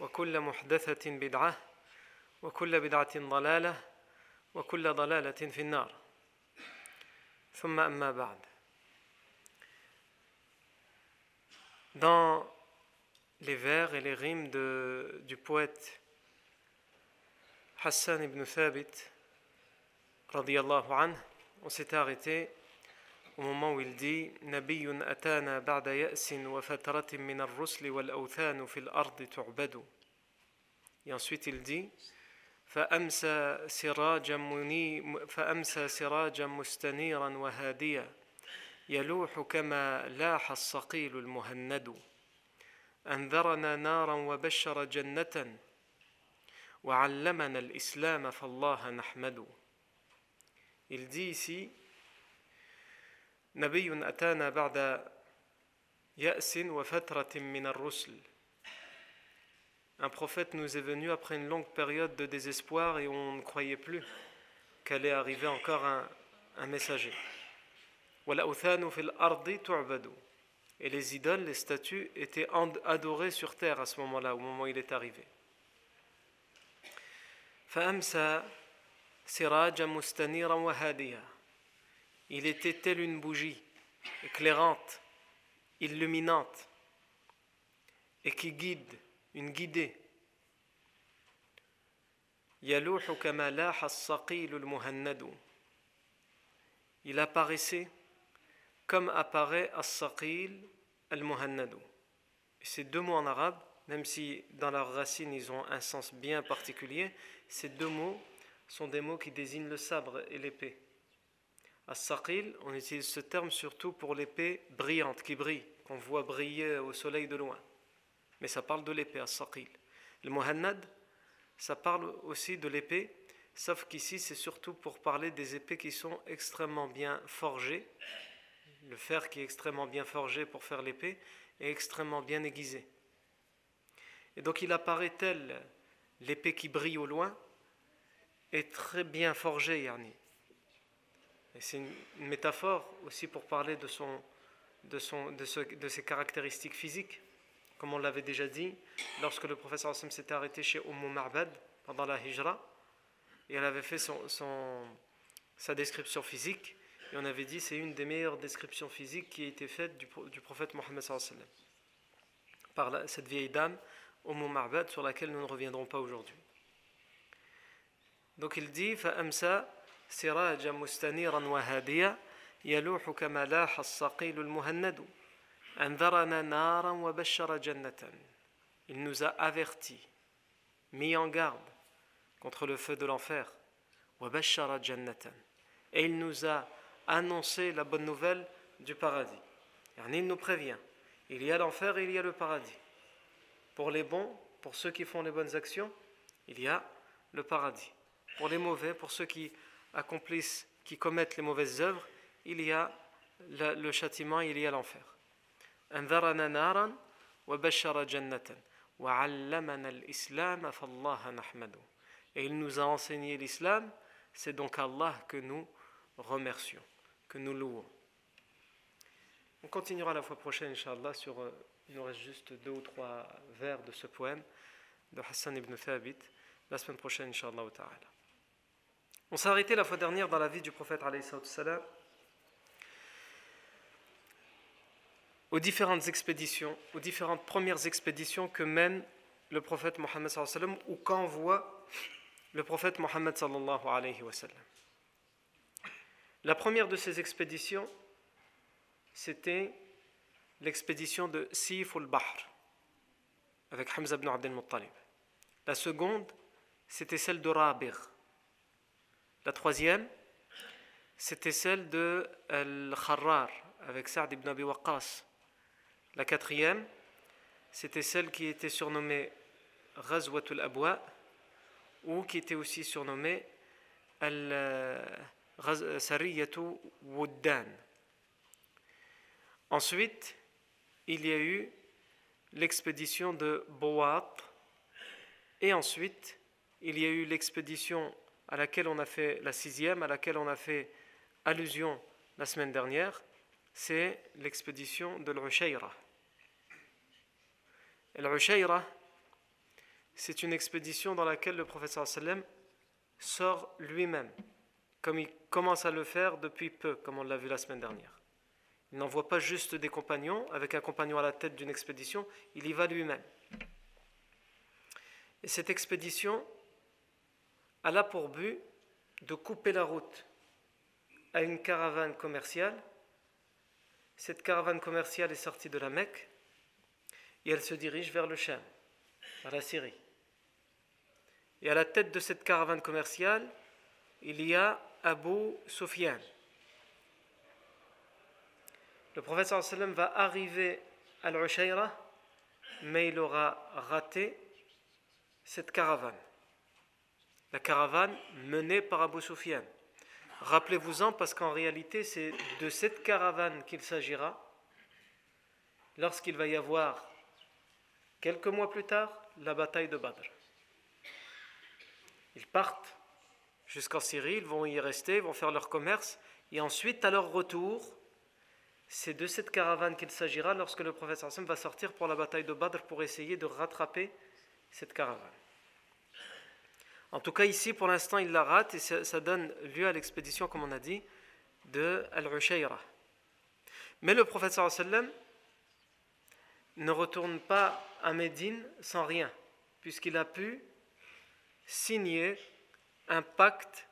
وكل محدثة بدعة وكل بدعة ضلالة وكل ضلالة في النار ثم أما بعد Dans les vers et les rimes de, du poète Hassan ibn Thabit, radiallahu anhu, on s'était arrêté dit نبي أتانا بعد يأس وفترة من الرسل والأوثان في الأرض تعبد. Il dit فأمسى سراجا مني فأمسى سراجا مستنيرا وهاديا. يلوح كما لاح الصقيل المهند. أنذرنا نارا وبشر جنة. وعلمنا الإسلام فالله نحمد. Ici نبي أتانا بعد يأس وفترة من الرسل Un prophète nous est venu après une longue période de désespoir et on ne croyait plus qu'allait arriver encore un, un messager. Et les idoles, les statues étaient adorées sur terre à ce moment-là, au moment où il est arrivé. Il était tel une bougie éclairante, illuminante et qui guide une guidée. Il apparaissait comme apparaît as-saqil al-muhannadu. Ces deux mots en arabe, même si dans leur racine ils ont un sens bien particulier, ces deux mots sont des mots qui désignent le sabre et l'épée. As-saqil, on utilise ce terme surtout pour l'épée brillante, qui brille, qu'on voit briller au soleil de loin mais ça parle de l'épée, as-saqil. Le muhannad, ça parle aussi de l'épée, sauf qu'ici c'est surtout pour parler des épées qui sont extrêmement bien forgées. Le fer qui est extrêmement bien forgé pour faire l'épée est extrêmement bien aiguisé. Et donc il apparaît tel l'épée qui brille au loin est très bien forgée, Yarni. Et c'est une, métaphore aussi pour parler de, son, de, son, de, ce, de ses caractéristiques physiques comme on l'avait déjà dit, lorsque le professeur Hassan s'était arrêté chez Umm Ma'bad pendant la Hijra, et elle avait fait son, son, sa description physique, et on avait dit c'est une des meilleures descriptions physiques qui a été faite du, du prophète Mohammed par la, cette vieille dame, Umm Ma'bad, sur laquelle nous ne reviendrons pas aujourd'hui. Donc il dit فأمسى سراجا مستنيرا وهاديا يلوح كما لاح الصقيل المهند il nous a avertis, mis en garde contre le feu de l'enfer. Et il nous a annoncé la bonne nouvelle du paradis. Il nous prévient. Il y a l'enfer et il y a le paradis. Pour les bons, pour ceux qui font les bonnes actions, il y a le paradis. Pour les mauvais, pour ceux qui accomplissent, qui commettent les mauvaises œuvres, il y a le, le châtiment, il y a l'enfer. Et il nous a enseigné l'islam, c'est donc Allah que nous remercions, que nous louons. On continuera la fois prochaine, Inch'Allah, sur. Euh, il nous reste juste deux ou trois vers de ce poème de Hassan ibn Thabit. La semaine prochaine, Inch'Allah ta'ala. On s'est arrêté la fois dernière dans la vie du prophète, salam, aux différentes expéditions, aux différentes premières expéditions que mène le prophète Mohammed sallam ou qu'envoie le prophète Mohammed sallallahu alayhi wa sallam. La première de ces expéditions, c'était l'expédition de Sif al-Bahr avec Hamza ibn Abdel Muttalib. La seconde, c'était celle de Rabir. La troisième, c'était celle de Al-Kharrar avec Sa'd ibn Abi Waqqas. La quatrième, c'était celle qui était surnommée Ghazwatul Abwa ou qui était aussi surnommée Al-Sariyatu Wuddan. Ensuite, il y a eu l'expédition de Boat et ensuite, il y a eu l'expédition à laquelle on a fait la sixième, à laquelle on a fait allusion la semaine dernière, c'est l'expédition de l'Ushayra. L'Ushayra, c'est une expédition dans laquelle le professeur sallam sort lui-même, comme il commence à le faire depuis peu, comme on l'a vu la semaine dernière. Il n'envoie pas juste des compagnons, avec un compagnon à la tête d'une expédition, il y va lui-même. Et cette expédition, a pour but de couper la route à une caravane commerciale. Cette caravane commerciale est sortie de la Mecque et elle se dirige vers le Cham, vers la Syrie. Et à la tête de cette caravane commerciale, il y a Abu Sufyan. Le prophète sallam va arriver à l'Ushayra, mais il aura raté cette caravane la caravane menée par Abu Sufyan. Rappelez-vous-en parce qu'en réalité c'est de cette caravane qu'il s'agira lorsqu'il va y avoir quelques mois plus tard la bataille de Badr. Ils partent jusqu'en Syrie, ils vont y rester, ils vont faire leur commerce et ensuite à leur retour c'est de cette caravane qu'il s'agira lorsque le prophète va sortir pour la bataille de Badr pour essayer de rattraper cette caravane. En tout cas, ici, pour l'instant, il la rate et ça, donne lieu à l'expédition, comme on a dit, de Al-Ushayra. Mais le prophète sallam ne retourne pas à Médine sans rien, puisqu'il a pu signer un pacte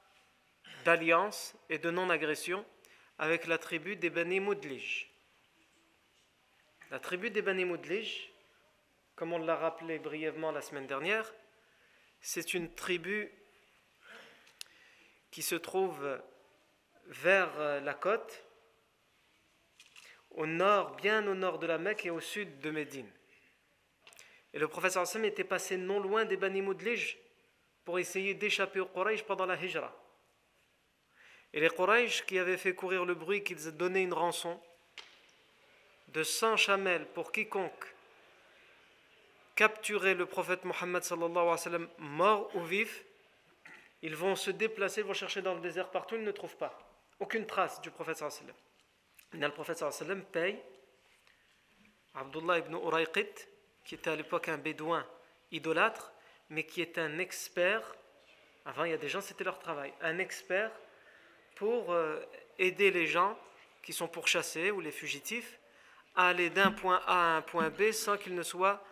d'alliance et de non-agression avec la tribu des Bani Moudlij. La tribu des Bani Moudlij, comme on l'a rappelé brièvement la semaine dernière, c'est une tribu qui se trouve vers euh, la côte, au nord, bien au nord de la Mecque et au sud de Médine. Et le professeur Hassan était passé non loin des Bani Moudlij pour essayer d'échapper aux Quraysh pendant la Hijra. Et les Quraysh qui avaient fait courir le bruit qu'ils donnaient une rançon de 100 chamelles pour quiconque capturer le prophète Mohammed sallallahu alayhi wa mort ou vif, ils vont se déplacer, ils vont chercher dans le désert partout, ils ne trouvent pas aucune trace du prophète sallallahu sallam. le prophète sallam paye Abdullah ibn Urayqit, qui était à l'époque un bédouin idolâtre, mais qui est un expert, avant il y a des gens, c'était leur travail, un expert pour euh, aider les gens qui sont pourchassés ou les fugitifs à aller d'un point A à un point B sans qu'ils ne soient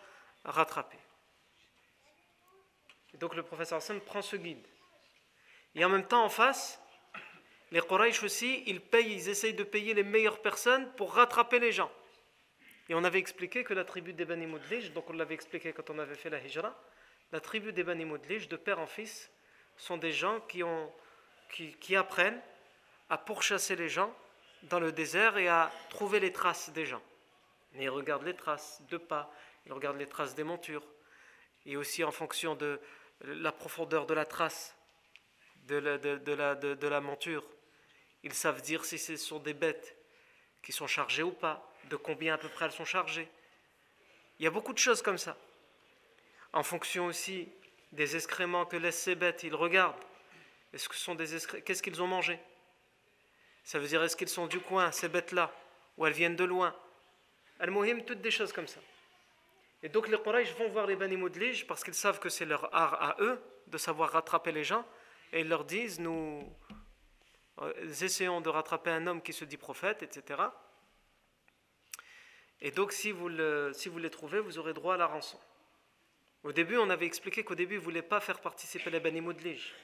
rattraper. Et donc le professeur Hassan prend ce guide. Et en même temps, en face, les Quraysh aussi, ils payent, ils essayent de payer les meilleures personnes pour rattraper les gens. Et on avait expliqué que la tribu des Bani Moudlij, donc on l'avait expliqué quand on avait fait la Hijra, la tribu des Bani Moudlij, de père en fils, sont des gens qui, ont, qui, qui apprennent à pourchasser les gens dans le désert et à trouver les traces des gens. Mais ils regardent les traces de pas, ils regardent les traces des montures. Et aussi en fonction de la profondeur de la trace de la, de, la, monture, ils savent dire si ce sont des bêtes qui sont chargées ou pas, de combien à peu près elles sont chargées. Il y a beaucoup de choses comme ça. En fonction aussi des excréments que laissent ces bêtes, ils regardent. Est-ce que sont des Qu'est-ce qu'ils ont mangé? Ça veut dire est-ce qu'ils sont du coin, ces bêtes-là, ou elles viennent de loin? Al-Muhim, toutes des choses comme ça. Et donc les Quraysh vont voir les Bani Moudlij parce qu'ils savent que c'est leur art à eux de savoir rattraper les gens. Et ils leur disent, nous euh, essayons de rattraper un homme qui se dit prophète, etc. Et donc si vous, le, si vous les trouvez, vous aurez droit à la rançon. Au début, on avait expliqué qu'au début, ils ne voulaient pas faire participer les Bani Moudlij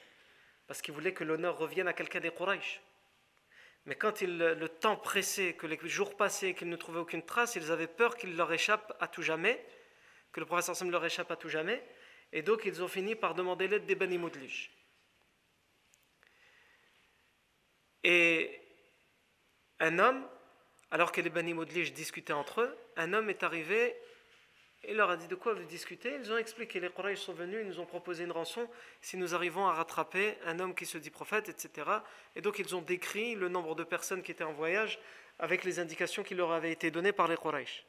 parce qu'ils voulaient que l'honneur revienne à quelqu'un des Quraysh. Mais quand le temps pressait, que les jours passaient et qu'ils ne trouvaient aucune trace, ils avaient peur qu'il leur échappe à tout jamais, que le professeur Sam leur échappe à tout jamais, et donc ils ont fini par demander l'aide des Bani Moudlij. Et un homme, alors que les Bani Moudlij discutaient entre eux, un homme est arrivé il leur a dit de quoi vous discutez? Ils ont expliqué. Les Quraysh sont venus, ils nous ont proposé une rançon si nous arrivons à rattraper un homme qui se dit prophète, etc. Et donc ils ont décrit le nombre de personnes qui étaient en voyage avec les indications qui leur avaient été données par les Quraysh.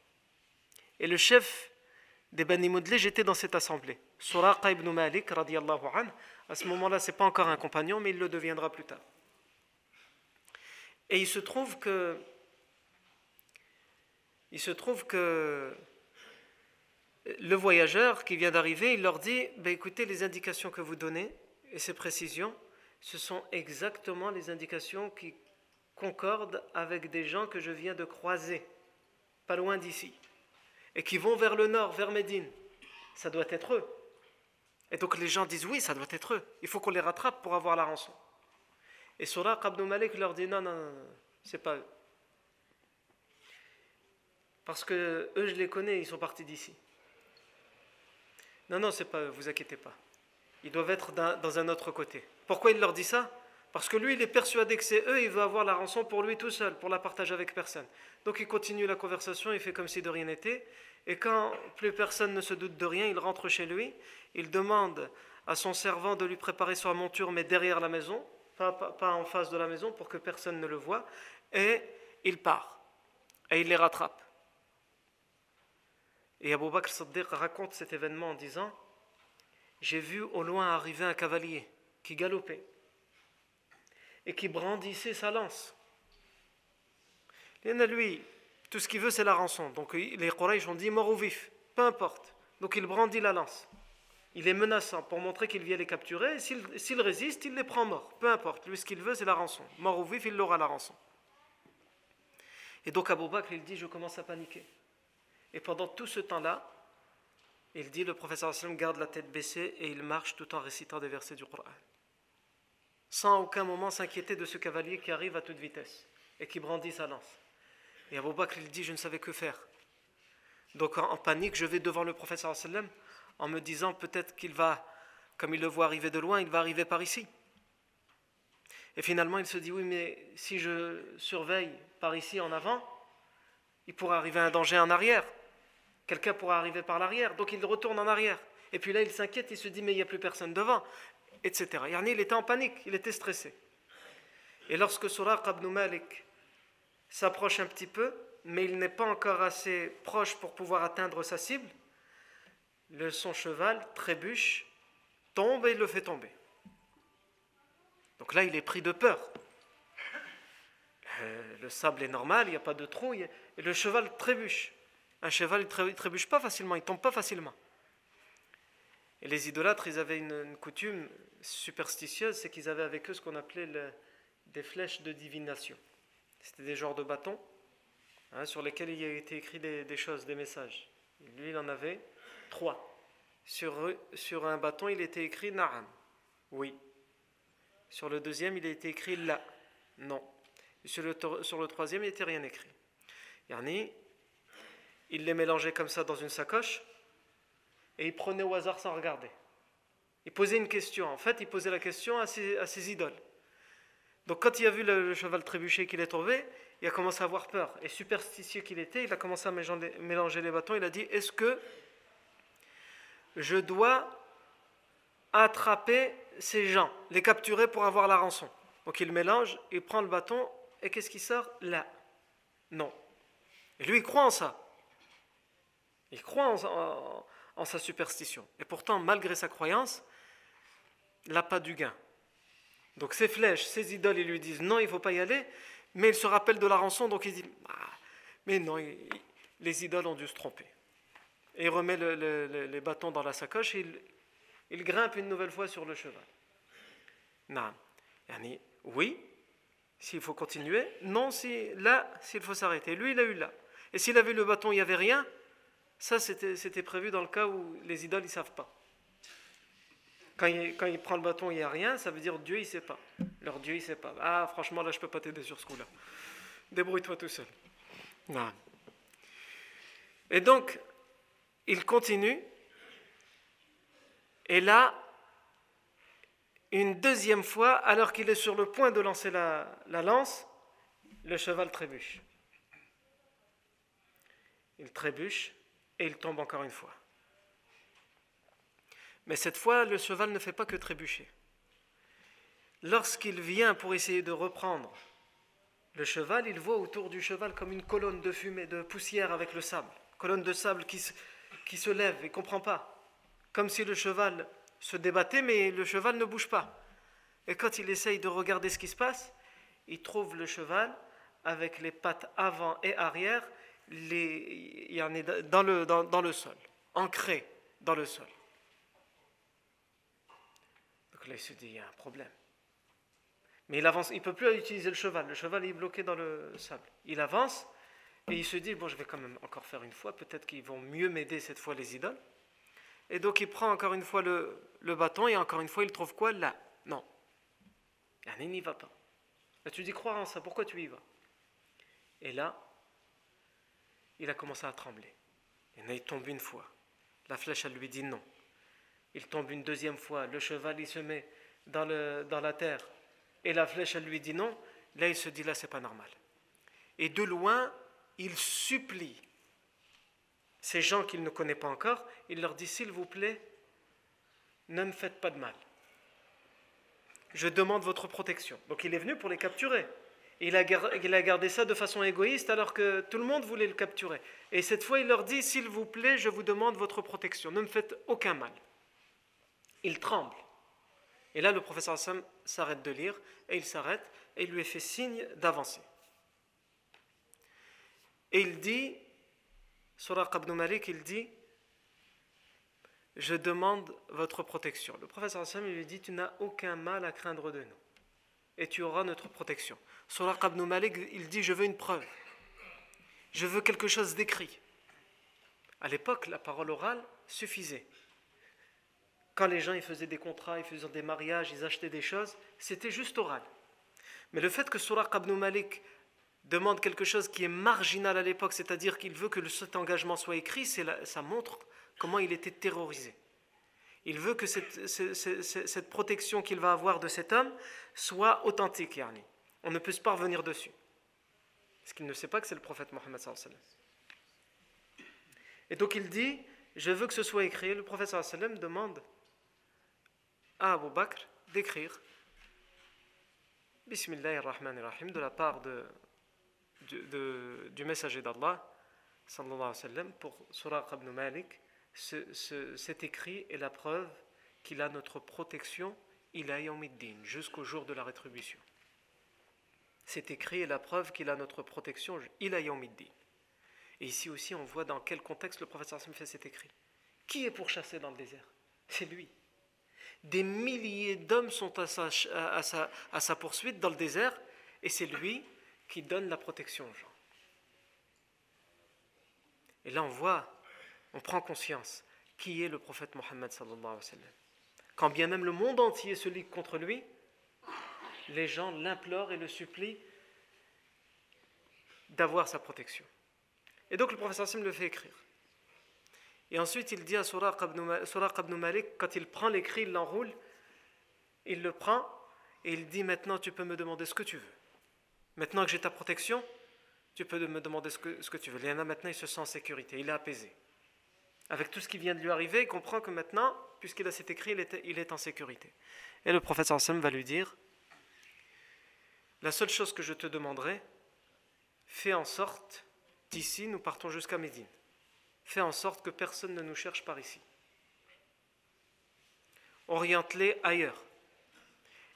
Et le chef des Bani Mudlij était dans cette assemblée. Suraqa ibn Malik, radiallahu anh. À ce moment-là, ce n'est pas encore un compagnon, mais il le deviendra plus tard. Et il se trouve que. Il se trouve que le voyageur qui vient d'arriver, il leur dit ben écoutez, les indications que vous donnez et ces précisions, ce sont exactement les indications qui concordent avec des gens que je viens de croiser, pas loin d'ici, et qui vont vers le nord, vers Médine. Ça doit être eux. Et donc les gens disent oui, ça doit être eux. Il faut qu'on les rattrape pour avoir la rançon. Et Suraq Abdou Malik leur dit non, non, non, c'est pas eux. Parce que eux, je les connais, ils sont partis d'ici. Non, non, c'est pas vous inquiétez pas. Ils doivent être dans un autre côté. Pourquoi il leur dit ça? Parce que lui, il est persuadé que c'est eux, il veut avoir la rançon pour lui tout seul, pour la partager avec personne. Donc il continue la conversation, il fait comme si de rien n'était. Et quand plus personne ne se doute de rien, il rentre chez lui, il demande à son servant de lui préparer sa monture, mais derrière la maison, pas, pas en face de la maison, pour que personne ne le voie, et il part. Et il les rattrape. Et Abu Bakr Siddiq raconte cet événement en disant J'ai vu au loin arriver un cavalier qui galopait et qui brandissait sa lance. Et lui, tout ce qu'il veut, c'est la rançon. Donc les Quraysh ont dit mort ou vif, peu importe. Donc il brandit la lance. Il est menaçant pour montrer qu'il vient les capturer. S'il résiste, il les prend morts. Peu importe. Lui, ce qu'il veut, c'est la rançon. Mort ou vif, il aura la rançon. Et donc Abu Bakr, il dit Je commence à paniquer. Et pendant tout ce temps-là, il dit, le professeur garde la tête baissée et il marche tout en récitant des versets du Coran. Sans aucun moment s'inquiéter de ce cavalier qui arrive à toute vitesse et qui brandit sa lance. Et Abu Bakr, il dit, je ne savais que faire. Donc en, panique, je vais devant le sallam en me disant peut-être qu'il va, comme il le voit arriver de loin, il va arriver par ici. Et finalement, il se dit, oui, mais si je surveille par ici en avant, il pourrait arriver un danger en arrière. Quelqu'un pourra arriver par l'arrière, donc il retourne en arrière. Et puis là, il s'inquiète, il se dit, mais il n'y a plus personne devant, etc. Yarni, il était en panique, il était stressé. Et lorsque Suraq ibn Malik s'approche un petit peu, mais il n'est pas encore assez proche pour pouvoir atteindre sa cible, le, son cheval trébuche, tombe et le fait tomber. Donc là, il est pris de peur. Euh, le sable est normal, il n'y a pas de trou, et le cheval trébuche. Un cheval, ne trébuche pas facilement, il tombe pas facilement. Et les idolâtres, ils avaient une, coutume superstitieuse, c'est qu'ils avaient avec eux ce qu'on appelait des flèches de divination. C'était des genres de bâtons hein, sur lesquels il y a été écrit des, choses, des messages. lui, il en avait trois. Sur, sur un bâton, il était écrit Na'am, oui. Sur le deuxième, il été écrit La, non. sur le, sur le troisième, il n'était rien écrit. Yani, il les mélangeait comme ça dans une sacoche et il prenait au hasard sans regarder. Il posait une question. En fait, il posait la question à ses, idoles. Donc, quand il a vu le, cheval trébucher qu'il est tombé, il a commencé à avoir peur. Et superstitieux qu'il était, il a commencé à mélanger les bâtons. Il a dit Est-ce que je dois attraper ces gens, les capturer pour avoir la rançon? Donc, il mélange, il prend le bâton, et qu'est-ce qui sort? Là. Non. Et lui, il croit en ça. Il croit en, sa superstition. Et pourtant, malgré sa croyance, il n'a pas du gain. Donc ses flèches, ses idoles, ils lui disent non, il ne faut pas y aller, mais il se rappelle de la rançon, donc il dit ah, Mais non, les idoles ont dû se tromper. Et il remet les bâtons dans la sacoche et il, grimpe une nouvelle fois sur le cheval. Non. Oui, s'il faut continuer. Non, si, là, s'il faut s'arrêter. Lui, il a eu là. Et s'il avait le bâton, il n'y avait rien. Ça, c'était prévu dans le cas où les idoles, ils ne savent pas. Quand il, prend le bâton, il n'y a rien, ça veut dire Dieu, il ne sait pas. Leur Dieu, il ne sait pas. Ah, franchement, là, je ne peux pas t'aider sur ce coup-là. Débrouille-toi tout seul. Non. Et donc, il continue. Et là, une deuxième fois, alors qu'il est sur le point de lancer la, lance, le cheval trébuche. Il trébuche et il tombe encore une fois. Mais cette fois, le cheval ne fait pas que trébucher. Lorsqu'il vient pour essayer de reprendre le cheval, il voit autour du cheval comme une colonne de fumée, de poussière avec le sable. Colonne de sable qui se, qui se lève et ne comprend pas. Comme si le cheval se débattait, mais le cheval ne bouge pas. Et quand il essaye de regarder ce qui se passe, il trouve le cheval avec les pattes avant et arrière, il y en est dans le, dans, dans le sol, ancré dans le sol. Donc là, il se dit, il y a un problème. Mais il avance, il ne peut plus utiliser le cheval. Le cheval est bloqué dans le sable. Il avance et il se dit, bon, je vais quand même encore faire une fois, peut-être qu'ils vont mieux m'aider cette fois les idoles. Et donc il prend encore une fois le, bâton et encore une fois il trouve quoi? Là. Non. Il n'y va pas. Là, tu dis croire en ça, pourquoi tu y vas? Et là, il a commencé à trembler. Et il tombe une fois. La flèche, elle lui dit non. Il tombe une deuxième fois. Le cheval, il se met dans, le, dans la terre et la flèche, elle lui dit non, là il se dit là c'est pas normal. Et de loin, il supplie ces gens qu'il ne connaît pas encore, il leur dit s'il vous plaît, ne me faites pas de mal. Je demande votre protection. Donc il est venu pour les capturer. Il a, gardé ça de façon égoïste alors que tout le monde voulait le capturer. Et cette fois, il leur dit, s'il vous plaît, je vous demande votre protection. Ne me faites aucun mal. Il tremble. Et là, le professeur Hassan s'arrête de lire, et il s'arrête, et il lui fait signe d'avancer. Et il dit, Suraq ibn Malik, il dit, je demande votre protection. Le professeur Hassan lui dit, tu n'as aucun mal à craindre de nous, et tu auras notre protection. Suraq ibn Malik, il dit, je veux une preuve, je veux quelque chose d'écrit. À l'époque, la parole orale suffisait. Quand les gens ils faisaient des contrats, ils faisaient des mariages, ils achetaient des choses, c'était juste oral. Mais le fait que Suraq ibn demande quelque chose qui est marginal à l'époque, c'est-à-dire qu'il veut que cet engagement soit écrit, ça montre comment il était terrorisé. Il veut que cette, protection qu'il va avoir de cet homme soit authentique, yani. On ne peut pas revenir dessus. Parce qu'il ne sait pas que c'est le prophète Mohammed Et donc il dit, je veux que ce soit écrit. Le prophète demande à Abu Bakr d'écrire Bismillahirrahmanirrahim de la part du messager d'Allah pour Suraq ibn Malik cet écrit est la preuve qu'il a notre protection il a jusqu'au jour de la rétribution. Cet écrit est la preuve qu'il a notre protection il a et ici aussi on voit dans quel contexte le prophète sallam fait cet écrit. Qui est pourchassé dans le désert? C'est lui. Des milliers d'hommes sont à sa, poursuite dans le désert et c'est lui qui donne la protection aux gens. Et là, on voit, on prend conscience qui est le prophète Mohammed Quand bien même le monde entier se ligue contre lui, les gens l'implorent et le supplient d'avoir sa protection. Et donc le prophète Hassim le fait écrire. Et ensuite, il dit à Suraq ibn, Malik, quand il prend l'écrit, il l'enroule, il le prend et il dit Maintenant, tu peux me demander ce que tu veux. Maintenant que j'ai ta protection, tu peux me demander ce que, ce que tu veux. a maintenant, il se sent en sécurité, il est apaisé. Avec tout ce qui vient de lui arriver, il comprend que maintenant, puisqu'il a cet écrit, il est, en sécurité. Et le prophète Sansem va lui dire La seule chose que je te demanderai, fais en sorte, d'ici, nous partons jusqu'à Médine fais en sorte que personne ne nous cherche par ici. Oriente-les ailleurs.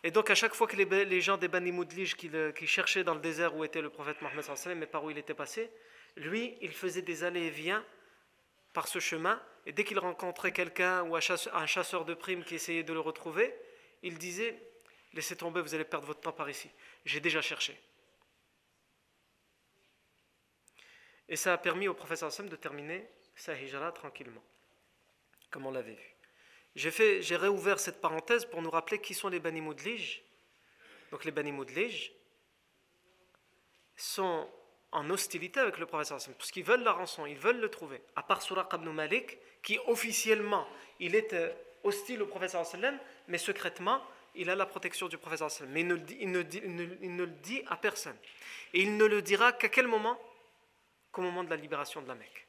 Et donc à chaque fois que les, gens des Bani qui, cherchaient dans le désert où était le prophète Mohammed mais par où il était passé, lui, il faisait des allées-et-viens par ce chemin, et dès qu'il rencontrait quelqu'un ou un chasseur de primes qui essayait de le retrouver, il disait Laissez tomber, vous allez perdre votre temps par ici. J'ai déjà cherché. Et ça a permis au professeur Sam de terminer sa hijra tranquillement, comme on l'avait vu. J'ai, réouvert cette parenthèse pour nous rappeler qui sont les Bani Moudlij. Donc les Bani Moudlij sont en hostilité avec le professeur parce qu'ils veulent la rançon, ils veulent le trouver. À part Suraq ibn Malik, qui officiellement, il est euh, hostile au professeur mais secrètement, il a la protection du professeur. Mais il ne, il, ne, le dit à personne. Et il ne le dira qu'à quel moment? Qu'au moment de la libération de la Mecque.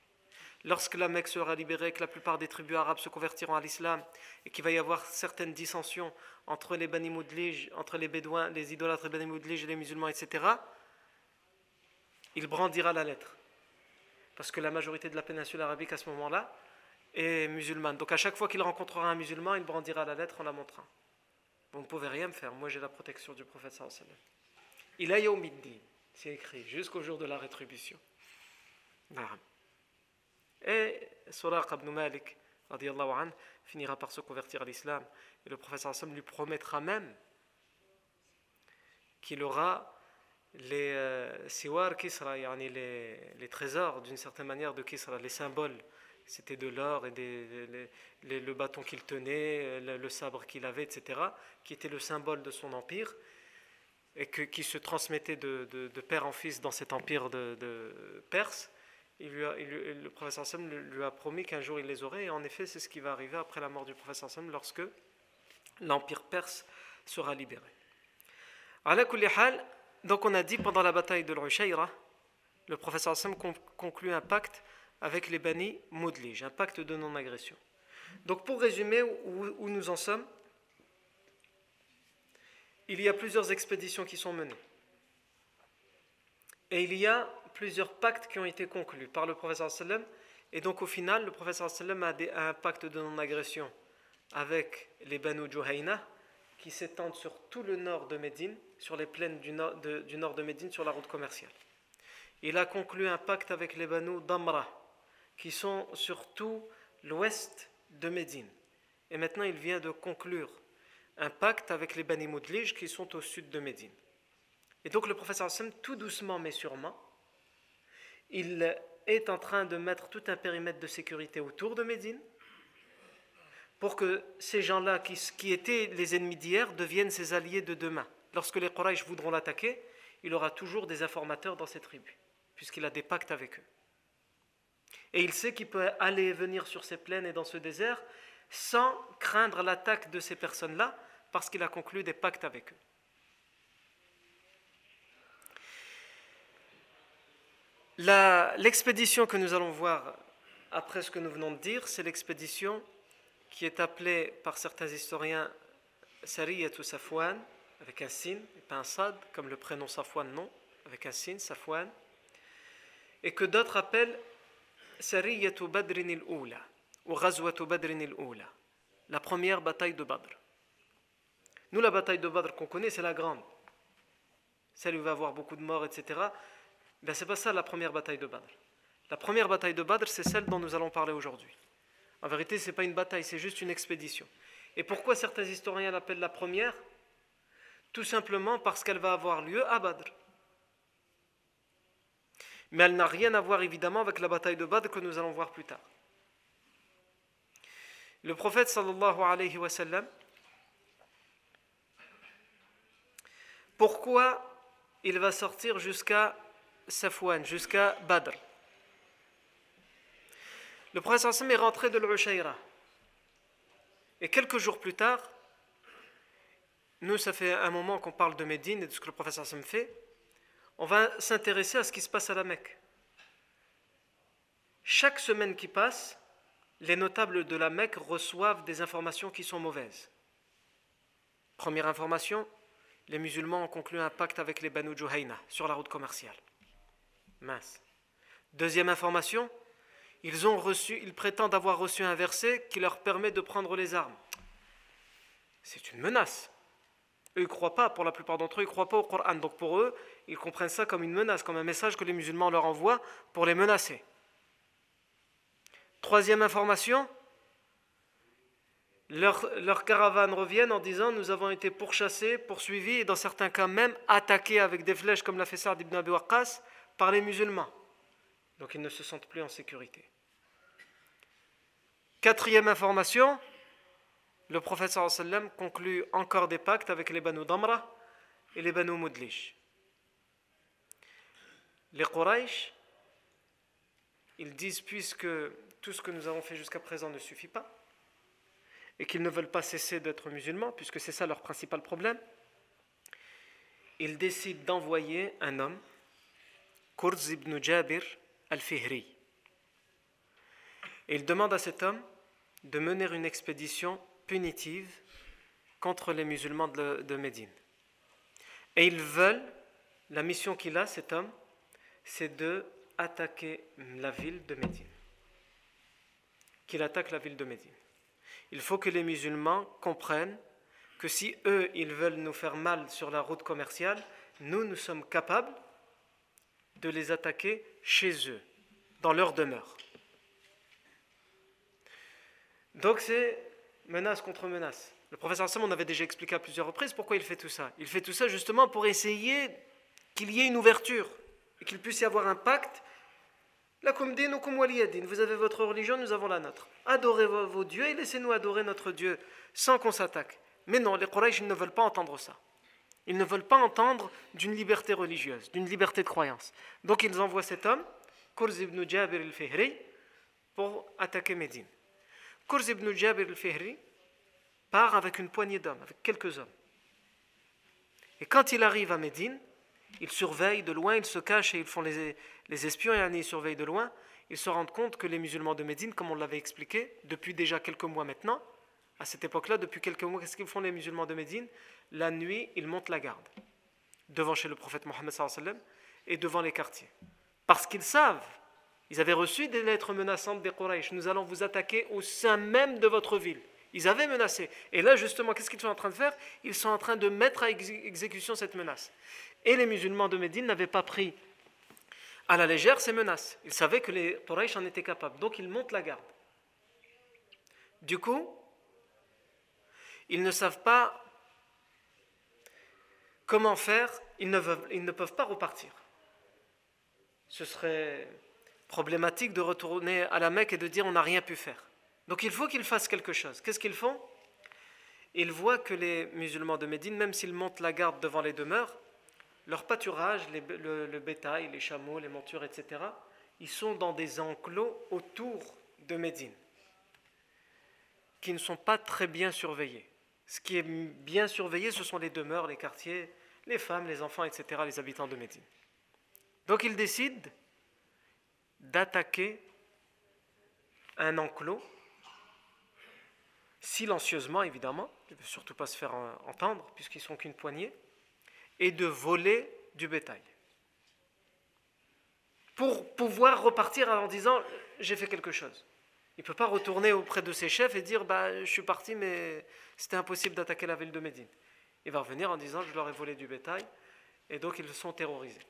Lorsque la Mecque sera libérée, que la plupart des tribus arabes se convertiront à l'islam et qu'il va y avoir certaines dissensions entre les Bani entre les Bédouins, les idolâtres Bani Moudlij et les musulmans, etc., il brandira la lettre. Parce que la majorité de la péninsule arabique à ce moment-là est musulmane. Donc à chaque fois qu'il rencontrera un musulman, il brandira la lettre en la montrant. Vous ne pouvez rien me faire, moi j'ai la protection du prophète sallallahu Il a c'est écrit, jusqu'au jour de la rétribution. Et Suraq ibn Malik anh, finira par se convertir à l'islam. Et le prophète lui promettra même qu'il aura les euh, siwar Kisra, les, les trésors d'une certaine manière de Kisra, les symboles. C'était de l'or et des, le bâton qu'il tenait, le, sabre qu'il avait, etc., qui était le symbole de son empire et que, qui se transmettait de, de, père en fils dans cet empire de, Perse il lui le professeur Sam lui a promis qu'un jour il les aurait, et en effet, c'est ce qui va arriver après la mort du professeur Sam lorsque l'empire perse sera libéré. Donc, on a dit pendant la bataille de l'Ushayra, le professeur Sam conclut un pacte avec les Bani Moudlij, un pacte de non-agression. Donc, pour résumer où, nous en sommes, il y a plusieurs expéditions qui sont menées. Et il y a plusieurs pactes qui ont été conclus par le professeur sallam et donc au final le professeur sallam a, un pacte de non-agression avec les Banu Juhayna qui s'étendent sur tout le nord de Médine, sur les plaines du nord de, Médine, sur la route commerciale. Il a conclu un pacte avec les Banu Damra qui sont sur tout l'ouest de Médine. Et maintenant il vient de conclure un pacte avec les Bani Moudlij qui sont au sud de Médine. Et donc le professeur Hassan, tout doucement mais sûrement, il est en train de mettre tout un périmètre de sécurité autour de Médine pour que ces gens-là qui, étaient les ennemis d'hier deviennent ses alliés de demain. Lorsque les Quraysh voudront l'attaquer, il aura toujours des informateurs dans ses tribus, puisqu'il a des pactes avec eux. Et il sait qu'il peut aller et venir sur ces plaines et dans ce désert sans craindre l'attaque de ces personnes-là, parce qu'il a conclu des pactes avec eux. L'expédition que nous allons voir après ce que nous venons de dire, c'est l'expédition qui est appelée par certains historiens Sariyat ou Safwan, avec un sin, et pas un sad, comme le prénom Safwan, non, avec un sin, Safwan, et que d'autres appellent Sariyatu Badrin al-Oula, ou Ghazwatu Badrin al-Oula, la première bataille de Badr. Nous, la bataille de Badr qu'on connaît, c'est la grande. Celle où il va y avoir beaucoup de morts, etc. Ben, c'est pas ça la première bataille de Badr. La première bataille de Badr, c'est celle dont nous allons parler aujourd'hui. En vérité, ce n'est pas une bataille, c'est juste une expédition. Et pourquoi certains historiens l'appellent la première? Tout simplement parce qu'elle va avoir lieu à Badr. Mais elle n'a rien à voir évidemment avec la bataille de Badr que nous allons voir plus tard. Le prophète sallallahu alayhi wa sallam, pourquoi il va sortir jusqu'à Safwan jusqu'à Badr? Le prince Hassan est rentré de l'Ushayra. Et quelques jours plus tard, nous, ça fait un moment qu'on parle de Médine et de ce que le professeur Hassan fait, on va s'intéresser à ce qui se passe à la Mecque. Chaque semaine qui passe, les notables de la Mecque reçoivent des informations qui sont mauvaises. Première information, les musulmans ont conclu un pacte avec les Banu Juhayna sur la route commerciale. Mince. Deuxième information, ils, ont reçu, ils prétendent avoir reçu un verset qui leur permet de prendre les armes. C'est une menace. Eux, ils ne croient pas, pour la plupart d'entre eux, ils ne croient pas au Coran. Donc pour eux, ils comprennent ça comme une menace, comme un message que les musulmans leur envoient pour les menacer. Troisième information, leurs caravanes reviennent en disant Nous avons été pourchassés, poursuivis et dans certains cas même attaqués avec des flèches, comme l'a fait Sa'd ibn Abi Waqqas, par les musulmans. Donc ils ne se sentent plus en sécurité. Quatrième information le prophète sallam conclut encore des pactes avec les Banu Damra et les Banu Mudlish. Les Quraysh, ils disent puisque tout ce que nous avons fait jusqu'à présent ne suffit pas, et qu'ils ne veulent pas cesser d'être musulmans, puisque c'est ça leur principal problème, ils décident d'envoyer un homme, Kurz ibn Jabir al-Fihri. Et ils demandent à cet homme de mener une expédition punitive contre les musulmans de, Médine. Et ils veulent, la mission qu'il a, cet homme, c'est de attaquer la ville de Médine. Qu'il attaque la ville de Médine. Il faut que les musulmans comprennent que si eux, ils veulent nous faire mal sur la route commerciale, nous, nous sommes capables de les attaquer chez eux, dans leur demeure. Donc c'est menace contre menace. Le professeur Sam, on avait déjà expliqué à plusieurs reprises pourquoi il fait tout ça. Il fait tout ça justement pour essayer qu'il y ait une ouverture et qu'il puisse y avoir un pacte. La vous avez votre religion, nous avons la nôtre. Adorez vos, dieux et laissez-nous adorer notre Dieu sans qu'on s'attaque. Mais non, les Quraysh ne veulent pas entendre ça. Ils ne veulent pas entendre d'une liberté religieuse, d'une liberté de croyance. Donc ils envoient cet homme, Kurz ibn Jabir al-Fihri, pour attaquer Médine. Kurz ibn Jabir al-Fihri part avec une poignée d'hommes, avec quelques hommes. Et quand il arrive à Médine, il surveille de loin, il se cache et ils font les, les espions et ils surveillent de loin. Ils se rendent compte que les musulmans de Médine, comme on l'avait expliqué, depuis déjà quelques mois maintenant, à cette époque-là, depuis quelques mois, qu'est-ce qu'ils font les musulmans de Médine? La nuit, ils montent la garde devant chez le prophète Mohammed et devant les quartiers. Parce qu'ils savent ils avaient reçu des lettres menaçantes des Quraysh. Nous allons vous attaquer au sein même de votre ville. Ils avaient menacé. Et là, justement, qu'est-ce qu'ils sont en train de faire? Ils sont en train de mettre à exécution cette menace. Et les musulmans de Médine n'avaient pas pris à la légère ces menaces. Ils savaient que les Quraysh en étaient capables. Donc ils montent la garde. Du coup, ils ne savent pas comment faire. Ils ne, ils ne peuvent pas repartir. Ce serait problématique de retourner à la Mecque et de dire on n'a rien pu faire. Donc il faut qu'ils fassent quelque chose. Qu'est-ce qu'ils font? Ils voient que les musulmans de Médine, même s'ils montent la garde devant les demeures, leur pâturage, le, le, bétail, les chameaux, les montures, etc., ils sont dans des enclos autour de Médine, qui ne sont pas très bien surveillés. Ce qui est bien surveillé, ce sont les demeures, les quartiers, les femmes, les enfants, etc., les habitants de Médine. Donc ils décident d'attaquer un enclos, silencieusement évidemment, il ne veut surtout pas se faire entendre puisqu'ils sont qu'une poignée, et de voler du bétail. Pour pouvoir repartir en disant j'ai fait quelque chose. Il ne peut pas retourner auprès de ses chefs et dire bah, je suis parti mais c'était impossible d'attaquer la ville de Médine. Il va revenir en disant je leur ai volé du bétail et donc ils sont terrorisés.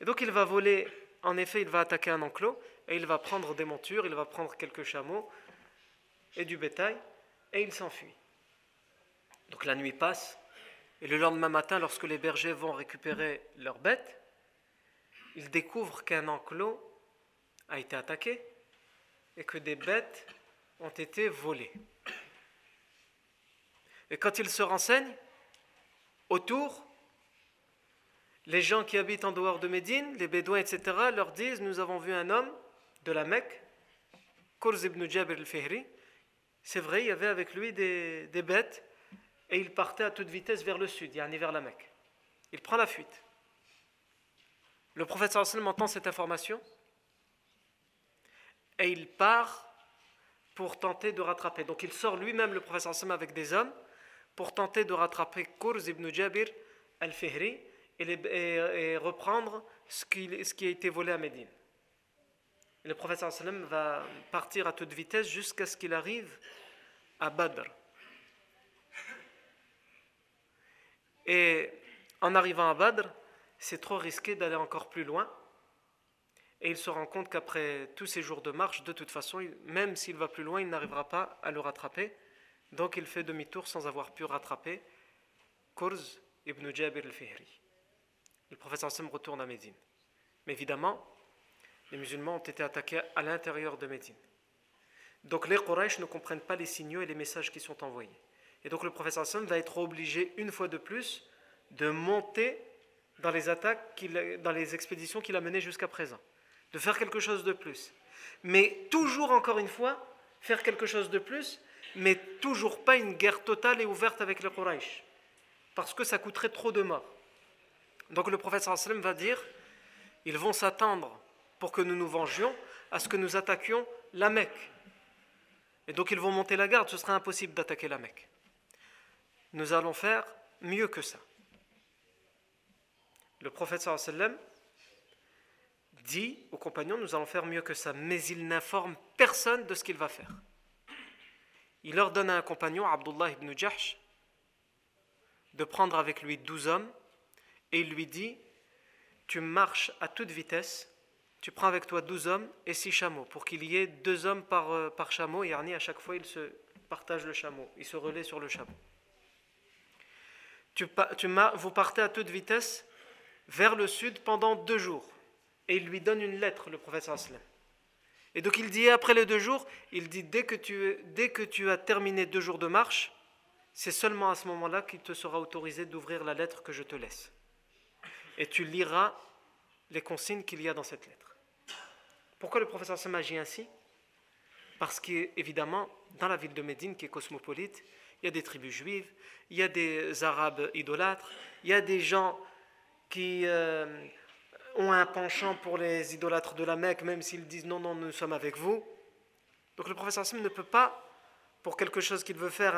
Et donc il va voler, en effet, il va attaquer un enclos, et il va prendre des montures, il va prendre quelques chameaux et du bétail, et il s'enfuit. Donc la nuit passe, et le lendemain matin, lorsque les bergers vont récupérer leurs bêtes, ils découvrent qu'un enclos a été attaqué et que des bêtes ont été volées. Et quand ils se renseignent, autour, les gens qui habitent en dehors de Médine, les Bédouins, etc., leur disent Nous avons vu un homme de la Mecque, Kurz ibn Jabir al-Fihri. C'est vrai, il y avait avec lui des, bêtes et il partait à toute vitesse vers le sud, yani vers la Mecque. Il prend la fuite. Le prophète sallam entend cette information et il part pour tenter de rattraper. Donc il sort lui-même, le prophète sallam, avec des hommes pour tenter de rattraper Kurz ibn Jabir al-Fihri et, reprendre ce qui, a été volé à Médine. Le prophète sallam va partir à toute vitesse jusqu'à ce qu'il arrive à Badr. Et en arrivant à Badr, c'est trop risqué d'aller encore plus loin. Et il se rend compte qu'après tous ces jours de marche, de toute façon, même s'il va plus loin, il n'arrivera pas à le rattraper. Donc il fait demi-tour sans avoir pu rattraper Kurz ibn Jabir al-Fihri. Le professeur Hassan retourne à Médine. Mais évidemment, les musulmans ont été attaqués à l'intérieur de Médine. Donc les Quraysh ne comprennent pas les signaux et les messages qui sont envoyés. Et donc le professeur Hassan va être obligé une fois de plus de monter dans les attaques, dans les expéditions qu'il a menées jusqu'à présent. De faire quelque chose de plus. Mais toujours encore une fois, faire quelque chose de plus, mais toujours pas une guerre totale et ouverte avec les Quraysh. Parce que ça coûterait trop de morts. Donc le professeur Hassan va dire, ils vont s'attendre pour que nous nous vengions à ce que nous attaquions la Mecque. Et donc ils vont monter la garde, ce sera impossible d'attaquer la Mecque. Nous allons faire mieux que ça. Le prophète sallam dit aux compagnons, nous allons faire mieux que ça, mais il n'informe personne de ce qu'il va faire. Il ordonne à un compagnon, Abdullah ibn Jahsh, de prendre avec lui douze hommes et il lui dit, tu marches à toute vitesse tu prends avec toi 12 hommes et 6 chameaux, pour qu'il y ait deux hommes par, euh, chameau, et Arni, à chaque fois, il se partage le chameau, il se relaie sur le chameau. Tu, tu, vous partez à toute vitesse vers le sud pendant deux jours. Et il lui donne une lettre, le prophète Aslam. Et donc il dit, après les deux jours, il dit, dès que tu, dès que tu as terminé deux jours de marche, c'est seulement à ce moment-là qu'il te sera autorisé d'ouvrir la lettre que je te laisse. Et tu liras les consignes qu'il y a dans cette lettre. Pourquoi le professeur Sam agit ainsi? Parce qu'évidemment, dans la ville de Médine, qui est cosmopolite, il y a des tribus juives, il y a des arabes idolâtres, il y a des gens qui euh, ont un penchant pour les idolâtres de la Mecque, même s'ils disent non, non, nous sommes avec vous. Donc le professeur Sam ne peut pas, pour quelque chose qu'il veut faire,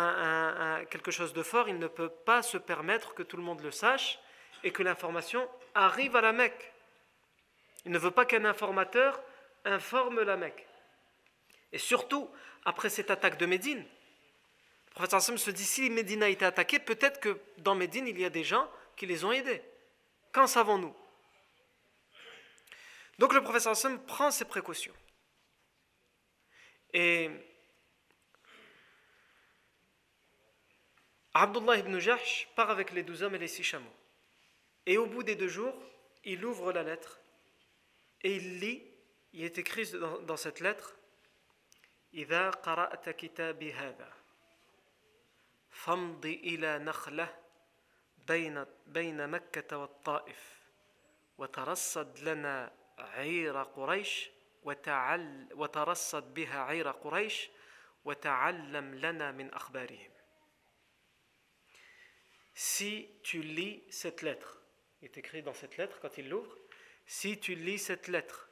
quelque chose de fort, il ne peut pas se permettre que tout le monde le sache et que l'information arrive à la Mecque. Il ne veut pas qu'un informateur informe la Mecque. Et surtout, après cette attaque de Médine, le prophète se dit si Médine a été attaquée, peut-être que dans Médine, il y a des gens qui les ont aidés. Qu'en savons-nous? Donc le prophète prend ses précautions. Et Abdullah ibn Jahsh part avec les douze hommes et les six chameaux. Et au bout des deux jours, il ouvre la lettre et il lit il est écrit dans, dans cette lettre إذا قرأت كتابي هذا فامض إلى نخلة بين بين مكة والطائف وترصد لنا عير قريش وتعل وترصد بها عير قريش وتعلم لنا من أخبارهم Si tu lis cette lettre, il est écrit dans cette lettre quand il l'ouvre, si tu lis cette lettre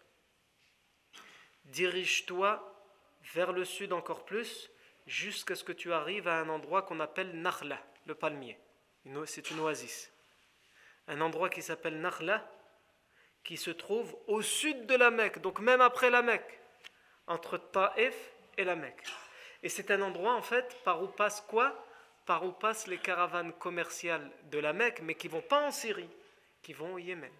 dirige-toi vers le sud encore plus, jusqu'à ce que tu arrives à un endroit qu'on appelle Nakhla, le palmier. C'est une oasis. Un endroit qui s'appelle Nakhla, qui se trouve au sud de la Mecque, donc même après la Mecque, entre Taif et la Mecque. Et c'est un endroit en fait par où passe quoi? Par où passent les caravanes commerciales de la Mecque, mais qui vont pas en Syrie, qui vont au Yémen.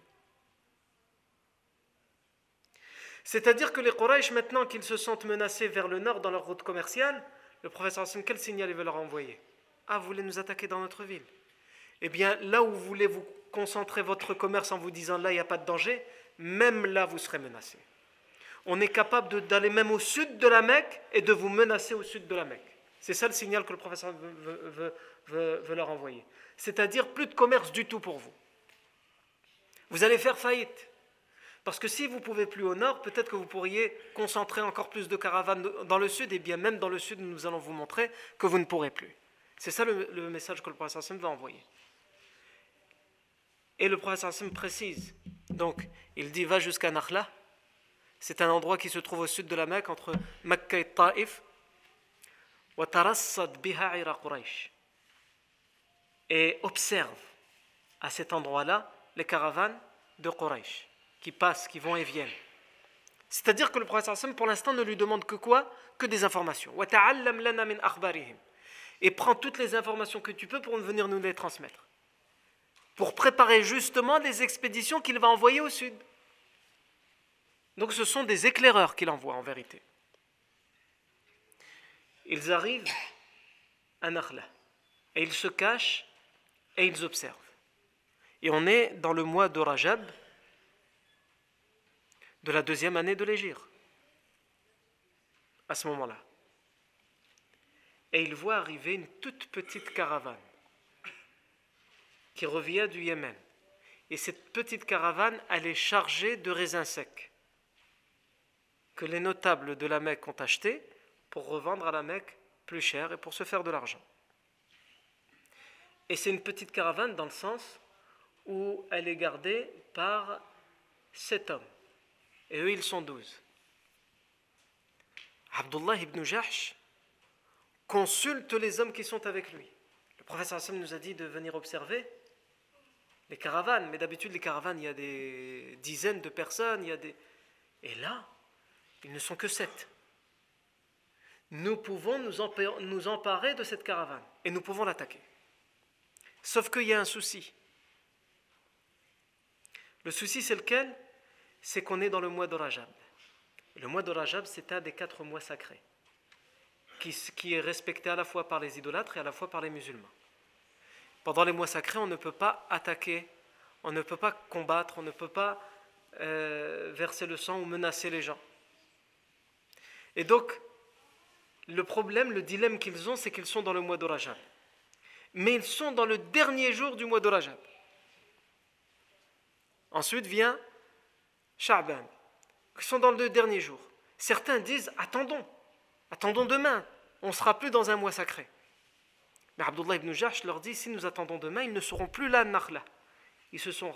C'est-à-dire que les Quraysh, maintenant qu'ils se sentent menacés vers le nord dans leur route commerciale, le professeur Hassan, quel signal il veut leur envoyer? Ah, vous voulez nous attaquer dans notre ville? Eh bien, là où vous voulez vous concentrer votre commerce en vous disant là, il n'y a pas de danger, même là, vous serez menacés. On est capable d'aller même au sud de la Mecque et de vous menacer au sud de la Mecque. C'est ça le signal que le professeur veut, veut leur envoyer. C'est-à-dire plus de commerce du tout pour vous. Vous allez faire faillite. Parce que si vous pouvez plus au nord, peut-être que vous pourriez concentrer encore plus de caravanes dans le sud, et bien même dans le sud, nous allons vous montrer que vous ne pourrez plus. C'est ça le, message que le professeur Hassan va envoyer. Et le Hassan précise, donc il dit va jusqu'à Nakhla, c'est un endroit qui se trouve au sud de la Mecque, entre Mecca et Taif, et observe à cet endroit-là les caravanes de Quraysh qui passent, qui vont et viennent. C'est-à-dire que le prophète pour l'instant ne lui demande que quoi? Que des informations. Et prends toutes les informations que tu peux pour venir nous les transmettre. pour préparer justement les expéditions qu'il va envoyer au sud. Donc ce sont des éclaireurs qu'il envoie en vérité. Ils arrivent à Nakhla et ils se cachent et ils observent. Et on est dans le mois de Rajab de la deuxième année de l'Égir, à ce moment-là. Et ils voient arriver une toute petite caravane qui revient du Yémen. Et cette petite caravane, elle est chargée de raisins secs que les notables de la Mecque ont achetés pour revendre à la Mecque plus cher et pour se faire de l'argent. Et c'est une petite caravane dans le sens où elle est gardée par sept hommes. Et eux, ils sont douze. Abdullah ibn Jahsh consulte les hommes qui sont avec lui. Le professeur Hassan nous a dit de venir observer les caravanes, mais d'habitude les caravanes, il y a des dizaines de personnes, il y a des... Et là, ils ne sont que sept. Nous pouvons nous emparer de cette caravane et nous pouvons l'attaquer. Sauf qu'il y a un souci. Le souci, c'est lequel? C'est qu'on est dans le mois de Rajab. Le mois de Rajab, c'est un des quatre mois sacrés, qui, est respecté à la fois par les idolâtres et à la fois par les musulmans. Pendant les mois sacrés, on ne peut pas attaquer, on ne peut pas combattre, on ne peut pas euh, verser le sang ou menacer les gens. Et donc, le problème, le dilemme qu'ils ont, c'est qu'ils sont dans le mois de Rajab mais ils sont dans le dernier jour du mois de Rajab. Ensuite vient Sha'ban, ils sont dans le dernier jour. Certains disent attendons, attendons demain, on ne sera plus dans un mois sacré. Mais Abdullah ibn Jahsh leur dit si nous attendons demain, ils ne seront plus là, Nakhla. Ils se, sont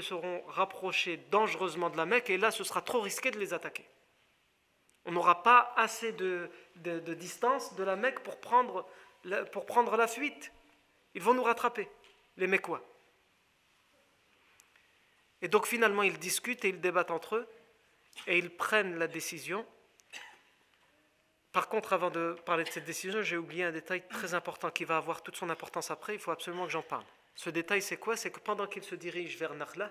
seront rapprochés dangereusement de la Mecque et là ce sera trop risqué de les attaquer. On n'aura pas assez de, distance de la Mecque pour prendre pour prendre la fuite. Ils vont nous rattraper, les Mécois. Et donc finalement, ils discutent et ils débattent entre eux et ils prennent la décision. Par contre, avant de parler de cette décision, j'ai oublié un détail très important qui va avoir toute son importance après. Il faut absolument que j'en parle. Ce détail, c'est quoi? C'est que pendant qu'ils se dirigent vers Nakhla,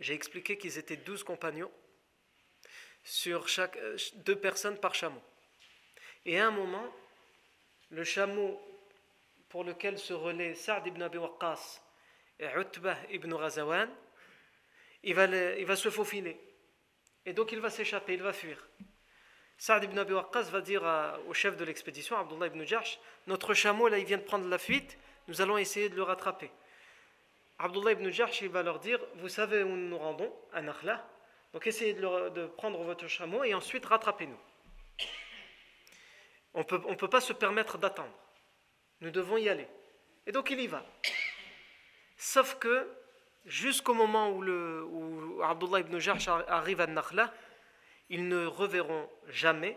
j'ai expliqué qu'ils étaient douze compagnons, sur chaque, euh, deux personnes par chameau. Et à un moment, le chameau pour lequel se relaient Saad ibn Abi Waqqas Utbah ibn Razawan, il va, il va se faufiler. Et donc il va s'échapper, il va fuir. Saad ibn Abi Waqqas va dire au chef de l'expédition, Abdullah ibn Jahsh, notre chameau là il vient de prendre la fuite, nous allons essayer de le rattraper. Abdullah ibn Jahsh il va leur dire, vous savez où nous nous rendons, à Nakhla, donc essayez de, prendre votre chameau et ensuite rattrapez-nous. On ne peut pas se permettre d'attendre. Nous devons y aller. Et donc il y va. Sauf que jusqu'au moment où, le, Abdullah ibn Jahsh arrive à Nakhla, ils ne reverront jamais,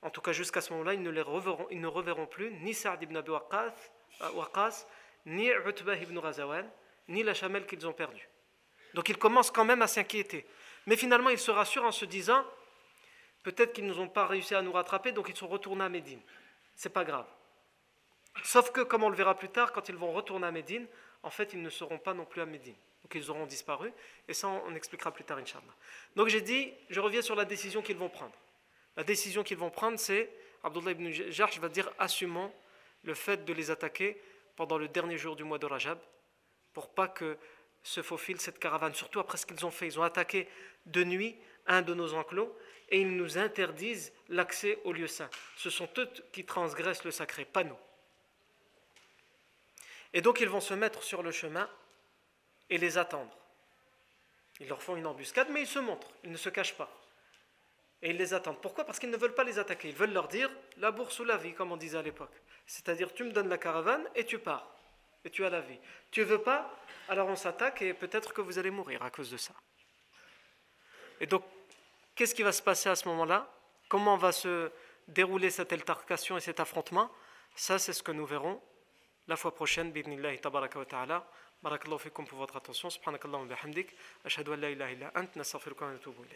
en tout cas jusqu'à ce moment-là, ils ne les reverront, ils ne reverront plus ni Sa'd ibn Abi Waqqas, ni Utbah ibn Razawan, ni la chamelle qu'ils ont perdue. Donc ils commencent quand même à s'inquiéter. Mais finalement, ils se rassurent en se disant peut-être qu'ils n'ont pas réussi à nous rattraper, donc ils sont retournés à Médine. C'est pas grave. Sauf que, comme on le verra plus tard, quand ils vont retourner à Médine, en fait, ils ne seront pas non plus à Médine. Donc ils auront disparu. Et ça, on expliquera plus tard, Inch'Allah. Donc j'ai dit, je reviens sur la décision qu'ils vont prendre. La décision qu'ils vont prendre, c'est, Abdullah ibn Jarj va dire, assumons le fait de les attaquer pendant le dernier jour du mois de Rajab, pour pas que se faufile cette caravane, surtout après ce qu'ils ont fait. Ils ont attaqué de nuit un de nos enclos et ils nous interdisent l'accès au lieu saint. Ce sont eux qui transgressent le sacré, pas nous. Et donc ils vont se mettre sur le chemin et les attendre. Ils leur font une embuscade, mais ils se montrent, ils ne se cachent pas. Et ils les attendent. Pourquoi? Parce qu'ils ne veulent pas les attaquer. Ils veulent leur dire la bourse ou la vie, comme on disait à l'époque. C'est-à-dire, tu me donnes la caravane et tu pars. Et tu as la vie. Tu veux pas? Alors on s'attaque et peut-être que vous allez mourir à cause de ça. Et donc, qu'est-ce qui va se passer à ce moment-là? Comment va se dérouler cette altercation et cet affrontement? Ça, c'est ce que nous verrons la fois prochaine باذن الله تبارك وتعالى بارك الله فيكم pour votre attention. سبحانك اللهم وبحمدك اشهد ان لا اله الا انت نستغفرك ونتوب اليك